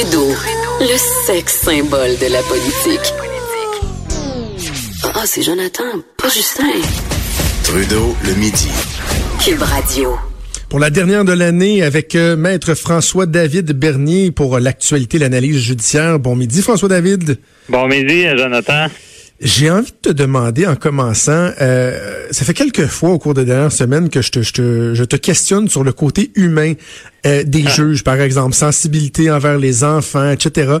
Trudeau, le sexe symbole de la politique. Ah, c'est Jonathan, pas Justin. Trudeau, le midi. Cube Radio. Pour la dernière de l'année, avec euh, Maître François-David Bernier pour euh, l'actualité, l'analyse judiciaire. Bon midi, François-David. Bon midi, Jonathan. J'ai envie de te demander en commençant, euh, ça fait quelques fois au cours des dernières semaines que je te, je te, je te questionne sur le côté humain euh, des Ah. juges, par exemple, sensibilité envers les enfants, etc.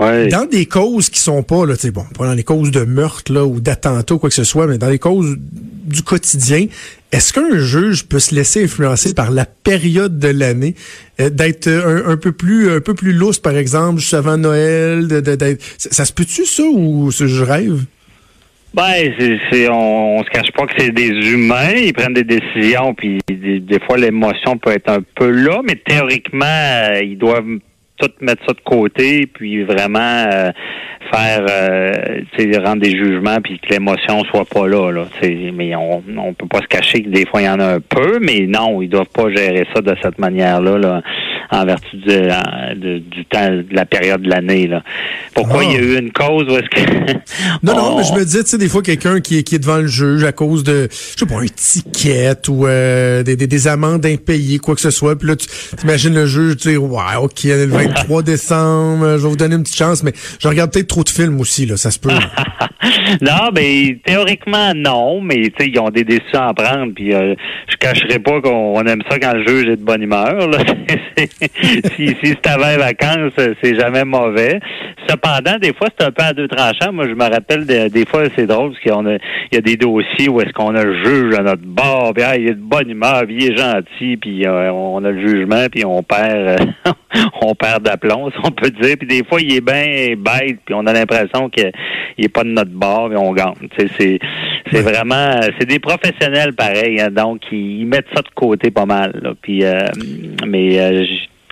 Ouais. Dans des causes qui sont pas, là, bon, pas dans les causes de meurtre là, ou d'attentat ou quoi que ce soit, mais dans les causes du quotidien, est-ce qu'un juge peut se laisser influencer par la période de l'année, euh, d'être un, un peu plus un peu plus lousse, par exemple, juste avant Noël, de, de- d'être- ça, ça se peut-tu ça ou je rêve? Ben, c'est, on, on se cache pas que c'est des humains, ils prennent des décisions, puis des, des fois l'émotion peut être un peu là, mais théoriquement, euh, ils doivent tout mettre ça de côté, puis vraiment euh, faire, euh, tu sais, rendre des jugements, puis que l'émotion soit pas là, là. Mais on, on peut pas se cacher que des fois il y en a un peu, mais non, ils doivent pas gérer ça de cette manière-là, là, en vertu de, de- du temps, de la période de l'année, là. Pourquoi Ah. il y a eu une cause où est-ce que Non, non, on- mais je me dis, tu sais, des fois, quelqu'un qui, est- qui est devant le juge à cause de, je sais pas, un ticket ou euh, des, des, des amendes impayées, quoi que ce soit. Puis là, tu imagines le juge dire, ouais, OK, le 23 décembre, je vais vous donner une petite chance, mais je regarde peut-être trop de films aussi, là, ça se peut. non, mais théoriquement non, mais tu sais ils ont des décisions à prendre, puis euh, je cacherai pas qu'on on aime ça quand le juge est de bonne humeur. Là. Si si c'est avant les vacances, c'est jamais mauvais. Cependant, des fois c'est un peu à deux tranchants. Moi, je me rappelle de- des fois c'est drôle parce qu'on a il y a des dossiers où est-ce qu'on a le juge à notre bord, puis ah, il est de bonne humeur, puis il est gentil, puis euh, on a le jugement, puis on perd euh, on perd d'aplomb, si on peut dire. Puis des fois il est bien bête, puis on a l'impression qu'il est pas de notre bord, et on gagne. C'est c'est vraiment c'est des professionnels pareil, hein, donc ils, ils mettent ça de côté pas mal. Là. Puis euh, mais euh,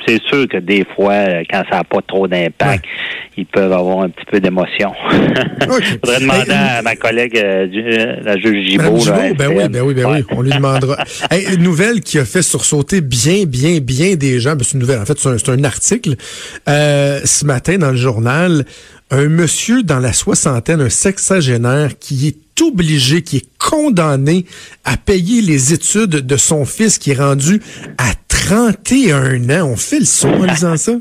c'est sûr que des fois, quand ça n'a pas trop d'impact, ils peuvent avoir un petit peu d'émotion. OK. Faudrait demander Hey, à ma collègue, euh, euh, la juge Gibault. Là, Gibault, ben oui, SPM. ben oui, ben oui, on lui demandera. Hey, une nouvelle qui a fait sursauter bien, bien, bien des gens. Ben, c'est une nouvelle, en fait, c'est un, c'est un article. Euh, ce matin, dans le journal, un monsieur dans la soixantaine, un sexagénaire, qui est obligé, qui est condamné à payer les études de son fils qui est rendu à 31 ans. On fait le saut en lisant ça?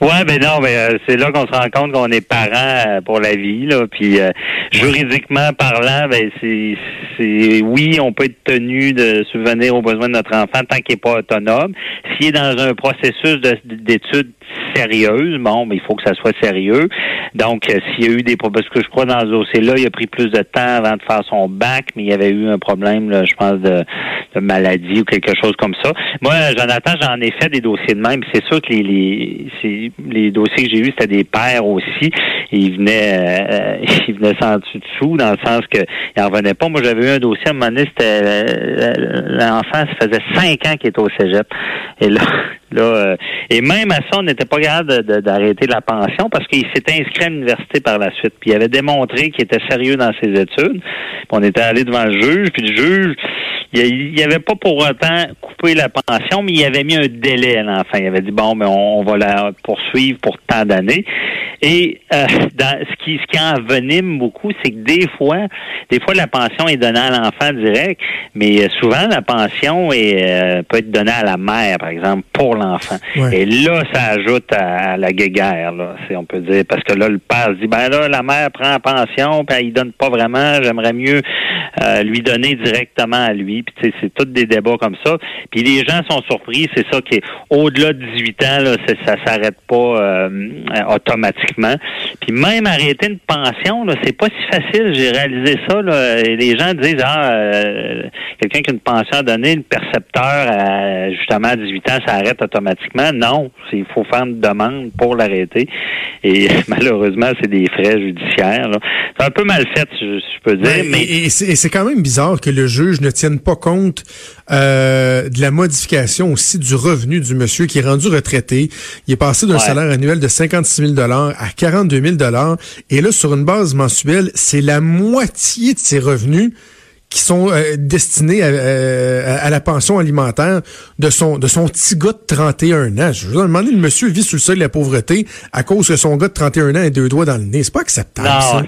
Ouais, ben non, mais euh, c'est là qu'on se rend compte qu'on est parent euh, pour la vie, là. Puis euh, juridiquement parlant, ben c'est, oui, on peut être tenu de subvenir aux besoins de notre enfant tant qu'il n'est pas autonome. S'il est dans un processus de- d'études sérieuses, bon, ben, il faut que ça soit sérieux. Donc, euh, s'il y a eu des problèmes, parce que je crois dans ce dossier-là, il a pris plus de temps avant de faire son bac, mais il y avait eu un problème, là, je pense, de, maladie ou quelque chose comme ça. Moi, Jonathan, j'en ai fait des dossiers de même. C'est sûr que les, les, les dossiers que j'ai eus, c'était des pères aussi. Ils venaient, euh, ils venaient sans dessous, dans le sens que ils en revenaient pas. Moi, j'avais eu un dossier à un moment donné, c'était euh, l'enfant, ça faisait cinq ans qu'il était au cégep. Et là, là euh, et même à ça, on n'était pas capable d'arrêter la pension parce qu'il s'était inscrit à l'université par la suite. Puis il avait démontré qu'il était sérieux dans ses études. Puis on était allé devant le juge, puis le juge, il n'y avait pas pour autant coupé la pension, mais il avait mis un délai à l'enfant. Il avait dit bon, mais on, on va la poursuivre pour tant d'années. Et euh, dans, ce qui ce qui envenime beaucoup, c'est que des fois, des fois la pension est donnée à l'enfant direct, mais euh, souvent la pension est, euh, peut être donnée à la mère, par exemple, pour l'enfant. Ouais. Et là, ça ajoute à, à la guéguerre, là, si on peut dire, parce que là, le père se dit ben là, la mère prend la pension, puis elle ne donne pas vraiment. J'aimerais mieux euh, lui donner directement à lui. Puis c'est tous des débats comme ça. Puis les gens sont surpris, c'est ça qui est au-delà de 18 ans, là, ça s'arrête pas euh, automatiquement. Puis même arrêter une pension, là, c'est pas si facile. J'ai réalisé ça. Là, et les gens disent ah euh, quelqu'un qui a une pension à donner, le percepteur à, justement à 18 ans, ça arrête automatiquement. Non, il faut faire une demande pour l'arrêter. Et malheureusement, c'est des frais judiciaires. C'est un peu mal fait, je, je peux dire, mais Et, et c'est quand même bizarre que le juge ne tienne pas compte euh, de la modification aussi du revenu du monsieur qui est rendu retraité. Il est passé d'un Ouais. salaire annuel de 56 000 à 42 000 Et là, sur une base mensuelle, c'est la moitié de ses revenus qui sont euh, destinés à, à, la pension alimentaire de son de son petit gars de 31 ans. Je vous demander, le monsieur vit sous le seuil de la pauvreté à cause que son gars de 31 ans a deux doigts dans le nez. C'est pas acceptable, ça.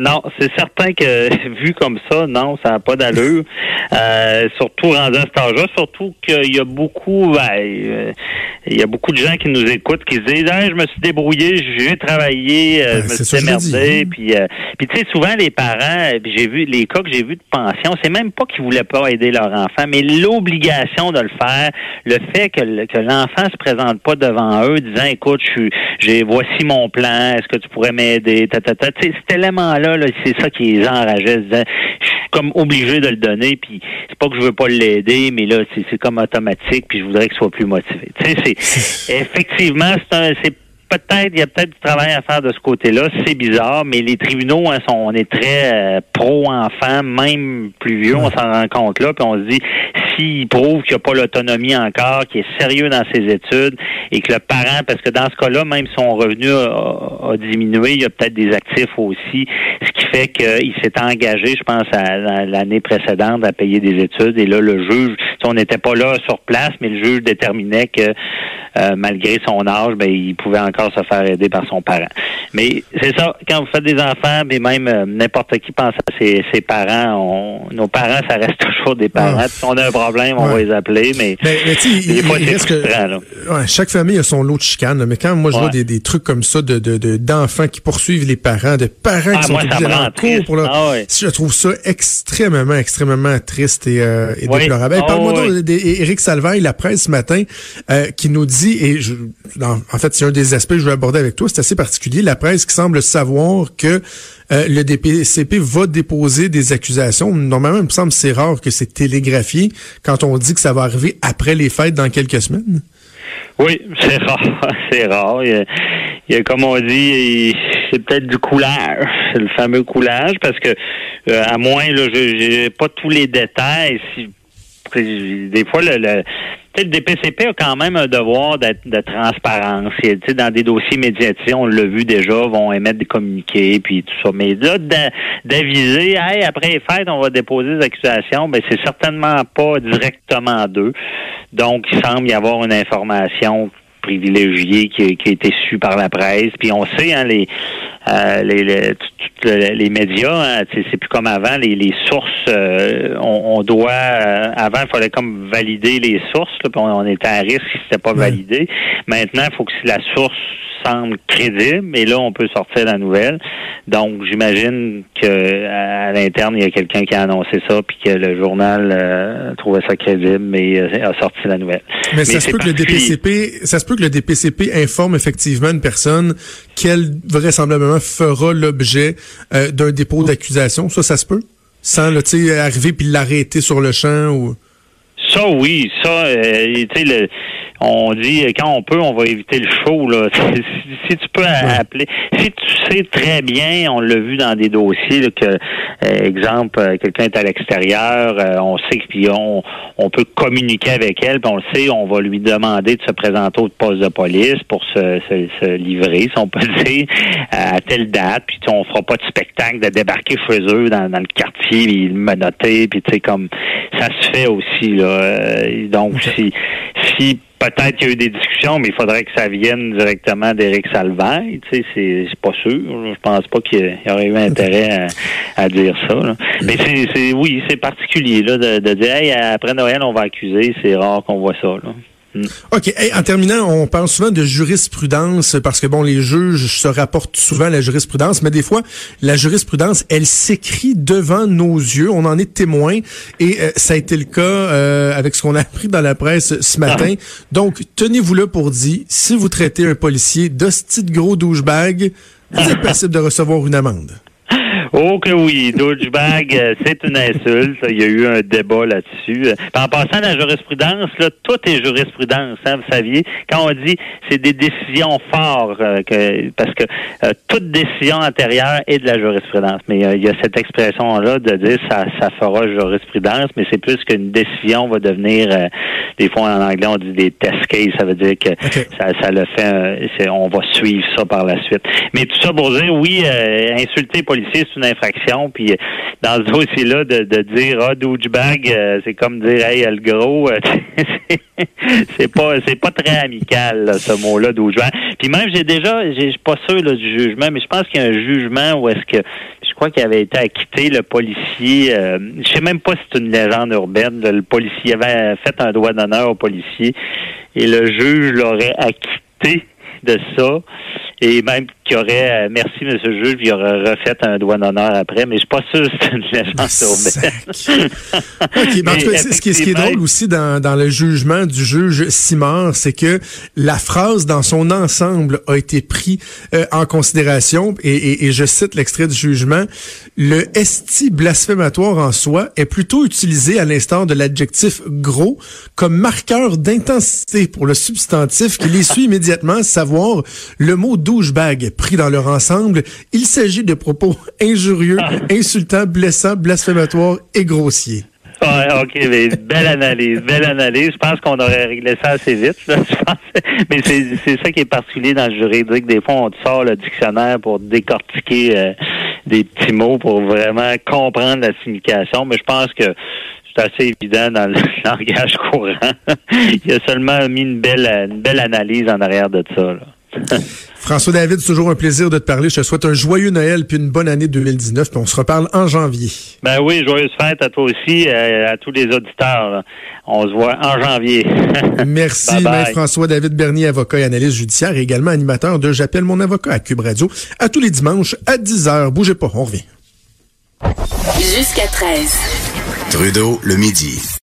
Non, c'est certain que vu comme ça, non, ça n'a pas d'allure. Euh, surtout rendu à cet âge-là, surtout qu'il y a beaucoup, ben, euh, il y a beaucoup de gens qui nous écoutent qui se disent, je me suis débrouillé, j'ai travaillé, euh, ben, je me suis démerdé, puis, puis tu sais, souvent les parents, j'ai vu les cas que j'ai vus de pension, c'est même pas qu'ils voulaient pas aider leur enfant, mais l'obligation de le faire, le fait que, que l'enfant se présente pas devant eux, disant, écoute, je suis, j'ai voici mon plan, est-ce que tu pourrais m'aider, ta, ta, ta. cet élément-là c'est ça qui les enrageait. Je suis comme obligé de le donner, puis c'est pas que je veux pas l'aider, mais là, c'est comme automatique, puis je voudrais qu'il soit plus motivé. Tu sais, c'est effectivement, c'est peut-être, il y a peut-être du travail à faire de ce côté-là. C'est bizarre, mais les tribunaux, hein, sont, on est très euh, pro-enfant, même plus vieux, on s'en rend compte là, puis on se dit, s'il prouve qu'il n'y a pas l'autonomie encore, qu'il est sérieux dans ses études, et que le parent, parce que dans ce cas-là, même son revenu a, diminué, il y a peut-être des actifs aussi, ce qui fait qu'il s'est engagé, je pense, à, l'année précédente à payer des études, et là, le juge, on n'était pas là sur place, mais le juge déterminait que euh, malgré son âge, ben, il pouvait encore se faire aider par son parent. Mais c'est ça, quand vous faites des enfants, mais même euh, n'importe qui pense à ses, parents, nos parents, ça reste toujours des parents. Ah. On a un problème, on va les appeler, mais, ben, des fois, c'est chaque famille a son lot de chicane, mais quand moi je vois des, trucs comme ça de, d'enfants qui poursuivent les parents, de parents qui ah, sont obligés en cours pour ah, je trouve ça extrêmement, extrêmement triste et, euh, déplorable. Parle-moi d'Éric Salvaille, la presse ce matin, qui nous dit et je, en fait, c'est un des aspects que je veux aborder avec toi, c'est assez particulier, la presse qui semble savoir que euh, le DPCP va déposer des accusations. Normalement, il me semble c'est rare que c'est télégraphié quand on dit que ça va arriver après les fêtes dans quelques semaines? Oui, c'est rare, c'est rare. Il y, a, comme on dit, c'est peut-être du coulage, c'est le fameux coulage, parce que euh, à moins, là, je j'ai pas tous les détails. Des fois, le DPCP a quand même un devoir de transparence. dans des dossiers médiatisés, on l'a vu déjà, vont émettre des communiqués, puis tout ça. Mais là, d'aviser, hey, après les fêtes, on va déposer des accusations, ben c'est certainement pas directement d'eux. Donc, il semble y avoir une information privilégiée qui, a été su par la presse. Puis on sait, hein, les, euh, les, les, les, médias, hein, c'est plus comme avant, les, les sources, euh, on, doit, euh, avant, il fallait comme valider les sources, puis on, était à risque si c'était pas validé. Maintenant, il faut que si la source semble crédible, et là, on peut sortir la nouvelle. Donc, j'imagine que à, l'interne, il y a quelqu'un qui a annoncé ça, puis que le journal trouvait ça crédible, mais a sorti la nouvelle. Mais, ça se peut que le DPCP, ça se peut que le DPCP informe effectivement une personne qu'elle vraisemblablement fera l'objet euh, d'un dépôt d'accusation. Ça, ça se peut? Sans là, arriver puis l'arrêter sur le champ ou. Ça, oui. Ça, euh, tu sais, on dit quand on peut, on va éviter le show. Là. Si, tu peux appeler, si tu sais très bien, on l'a vu dans des dossiers que, euh, exemple, euh, quelqu'un est à l'extérieur, euh, on sait puis on, on peut communiquer avec elle, puis on le sait, on va lui demander de se présenter au poste de police pour se, se, livrer, si on peut dire, à telle date, puis on fera pas de spectacle de débarquer chez eux dans, le quartier, puis menotter, puis tu sais comme ça se fait aussi là. donc si si peut-être qu'il y a eu des discussions, mais il faudrait que ça vienne directement d'Éric Salvaille. Tu sais, c'est pas sûr. Je pense pas qu'il y aurait eu intérêt à, dire ça. Mais c'est oui, c'est particulier là, de, de dire hey, après Noël, on va accuser. C'est rare qu'on voit ça. Là. Mm. OK. en terminant, on parle souvent de jurisprudence parce que, bon, les juges se rapportent souvent à la jurisprudence, mais des fois, la jurisprudence, elle s'écrit devant nos yeux. On en est témoin et euh, ça a été le cas euh, avec ce qu'on a appris dans la presse ce matin. Ah. Donc, tenez-vous là pour dire, si vous traitez un policier d'hostie de gros douchebag, vous êtes passible de recevoir une amende. Oh que oui, douchebag, euh, c'est une insulte. Il y a eu un débat là-dessus. En passant à la jurisprudence, là, tout est jurisprudence, hein, vous saviez. Quand on dit c'est des décisions fortes, euh, que, parce que euh, toute décision antérieure est de la jurisprudence. Mais il y a cette expression-là de dire ça, ça fera jurisprudence, mais c'est plus qu'une décision va devenir, des fois en anglais on dit des test cases, ça veut dire que ça, ça le fait, on va suivre ça par la suite. Mais tout ça pour dire, oui, insulter les c'est une infraction. Puis dans ce dossier-là, de, dire ah douchebag, euh, c'est comme dire hey le gros, c'est pas c'est pas très amical ce mot-là douchebag. Puis même j'ai déjà, je suis pas sûr du jugement, mais je pense qu'il y a un jugement où est-ce que je crois qu'il avait été acquitté le policier. Euh, je sais même pas si c'est une légende urbaine. Le policier avait fait un droit d'honneur au policier et le juge l'aurait acquitté de ça et même qu'il aurait, euh, merci monsieur le juge, il aurait refait un doigt d'honneur après, mais je suis pas sûr que c'est une légende OK, mais en tout cas, ce, qui, qui est drôle aussi dans, dans le jugement du juge Simard, c'est que la phrase dans son ensemble a été pris euh, en considération, et, et, et je cite l'extrait du jugement, le esti blasphématoire en soi est plutôt utilisé à l'instar de l'adjectif gros comme marqueur d'intensité pour le substantif qui les suit immédiatement, savoir le mot douchebag pris dans leur ensemble. Il s'agit de propos injurieux, ah. insultants, blessants, blasphématoires et grossiers. Ouais, OK, mais belle analyse, belle analyse. Je pense qu'on aurait réglé ça assez vite. Là, je pense. Mais c'est ça qui est particulier dans le juridique. Des fois, on sort le dictionnaire pour décortiquer euh, des petits mots pour vraiment comprendre la signification. Mais je pense que c'est assez évident dans le langage courant. Il a seulement mis une belle, une belle analyse en arrière de ça. Là. François David, c'est toujours un plaisir de te parler. Je te souhaite un joyeux Noël puis une bonne année 2019. Puis on se reparle en janvier. Ben oui, joyeuse fête à toi aussi, euh, à, tous les auditeurs. On se voit en janvier. Merci, Maître François David Bernier, avocat et analyste judiciaire et également animateur de J'appelle mon avocat à Cube Radio à tous les dimanches à 10h. Bougez pas, on revient. Jusqu'à 13. Trudeau, le midi.